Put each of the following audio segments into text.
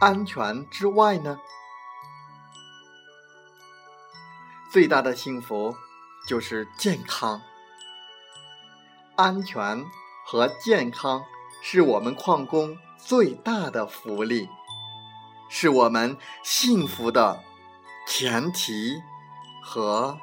安全之外呢，最大的幸福就是健康。安全和健康是我们矿工最大的福利，是我们幸福的前提和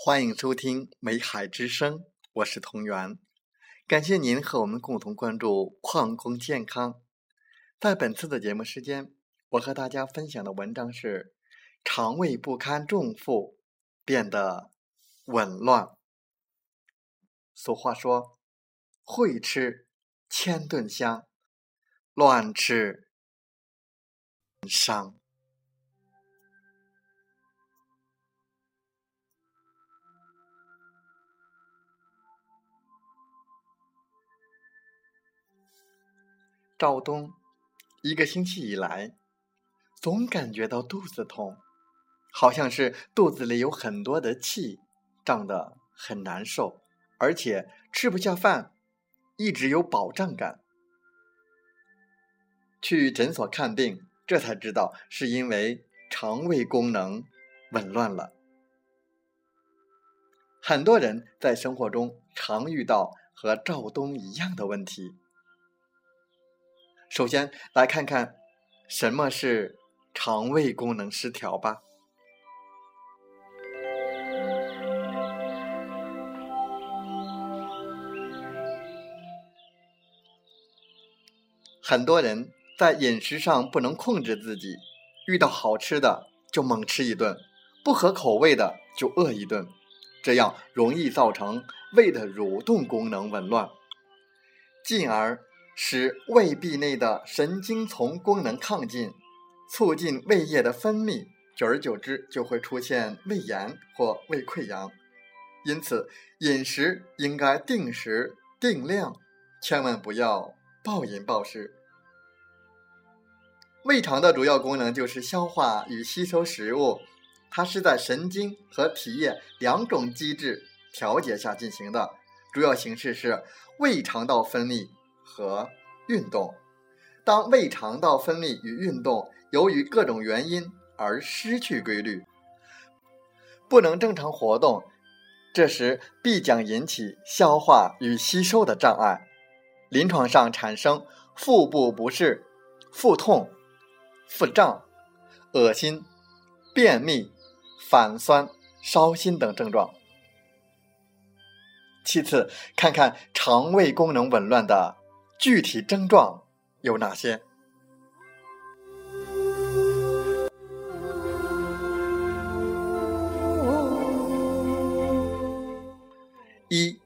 欢迎收听《美海之声》，我是同源，感谢您和我们共同关注矿工健康。在本次的节目时间，我和大家分享的文章是：肠胃不堪重负，变得紊乱。俗话说：“会吃千顿香，乱吃伤。”赵东一个星期以来，总感觉到肚子痛，好像是肚子里有很多的气，胀得很难受，而且吃不下饭，一直有饱胀感。去诊所看病，这才知道是因为肠胃功能紊乱了。很多人在生活中常遇到和赵东一样的问题。首先来看看什么是肠胃功能失调吧。很多人在饮食上不能控制自己，遇到好吃的就猛吃一顿，不合口味的就饿一顿，这样容易造成胃的蠕动功能紊乱，进而。使胃壁内的神经丛功能亢进，促进胃液的分泌，久而久之就会出现胃炎或胃溃疡。因此，饮食应该定时定量，千万不要暴饮暴食。胃肠的主要功能就是消化与吸收食物，它是在神经和体液两种机制调节下进行的，主要形式是胃肠道分泌。和运动，当胃肠道分泌与运动由于各种原因而失去规律，不能正常活动，这时必将引起消化与吸收的障碍，临床上产生腹部不适、腹痛、腹胀、恶心、便秘、反酸、烧心等症状。其次，看看肠胃功能紊乱的。具体症状有哪些？一、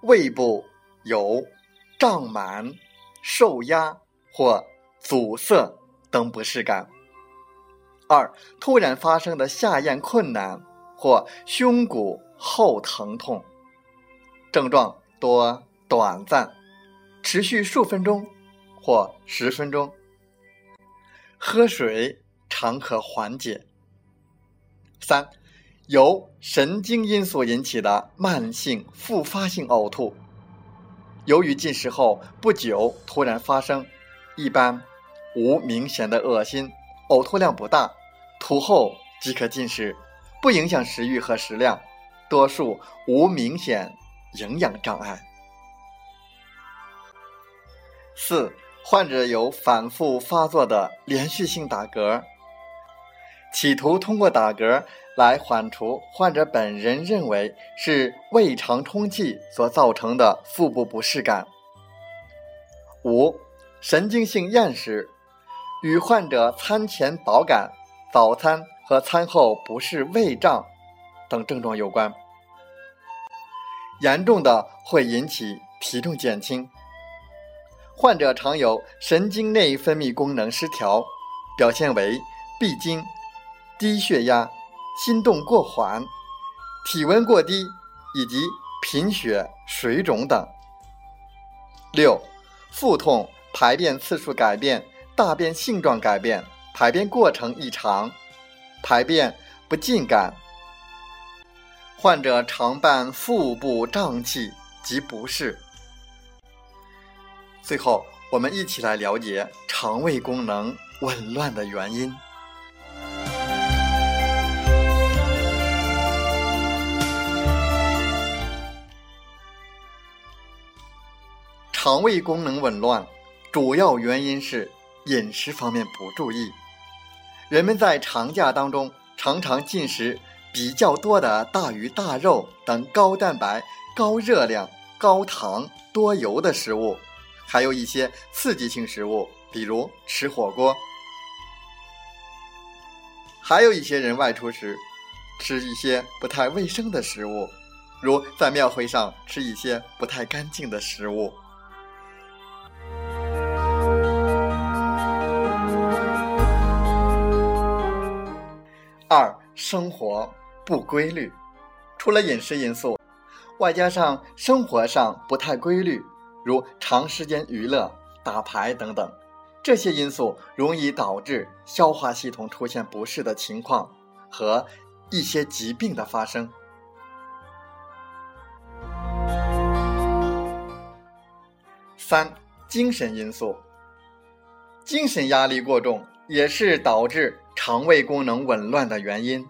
胃部有胀满、受压或阻塞等不适感；二、突然发生的下咽困难或胸骨后疼痛，症状多短暂。持续数分钟或十分钟，喝水常可缓解。三、由神经因素引起的慢性复发性呕吐，由于进食后不久突然发生，一般无明显的恶心，呕吐量不大，吐后即可进食，不影响食欲和食量，多数无明显营养障碍。四、患者有反复发作的连续性打嗝，企图通过打嗝来缓除患者本人认为是胃肠充气所造成的腹部不适感。五、神经性厌食，与患者餐前饱感、早餐和餐后不适、胃胀等症状有关。严重的会引起体重减轻。患者常有神经内分泌功能失调，表现为闭经、低血压、心动过缓、体温过低以及贫血、水肿等。六、腹痛、排便次数改变、大便性状改变、排便过程异常、排便不尽感。患者常伴腹部胀气及不适。最后，我们一起来了解肠胃功能紊乱的原因。肠胃功能紊乱，主要原因是饮食方面不注意。人们在长假当中常常进食比较多的大鱼大肉等高蛋白、高热量、高糖、多油的食物。还有一些刺激性食物，比如吃火锅；还有一些人外出时吃一些不太卫生的食物，如在庙会上吃一些不太干净的食物。二、生活不规律，除了饮食因素，外加上生活上不太规律。如长时间娱乐、打牌等等，这些因素容易导致消化系统出现不适的情况和一些疾病的发生。三、精神因素，精神压力过重也是导致肠胃功能紊乱的原因。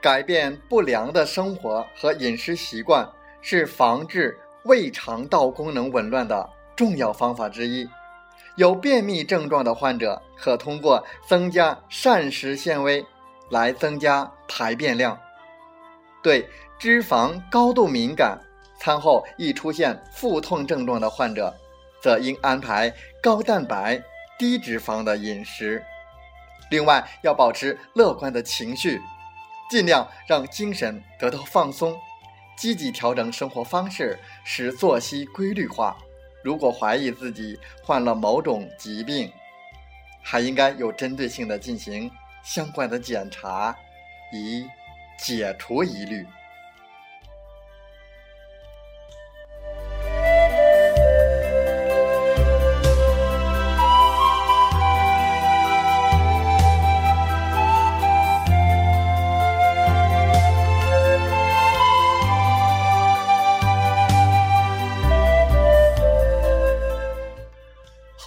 改变不良的生活和饮食习惯是防治。胃肠道功能紊乱的重要方法之一，有便秘症状的患者可通过增加膳食纤维来增加排便量。对脂肪高度敏感、餐后易出现腹痛症状的患者，则应安排高蛋白、低脂肪的饮食。另外，要保持乐观的情绪，尽量让精神得到放松。积极调整生活方式，使作息规律化。如果怀疑自己患了某种疾病，还应该有针对性的进行相关的检查，以解除疑虑。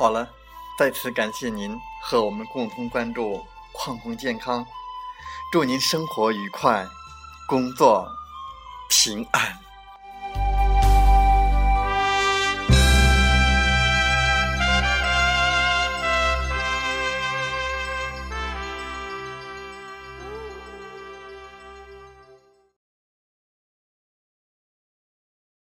好了，再次感谢您和我们共同关注矿工健康，祝您生活愉快，工作平安。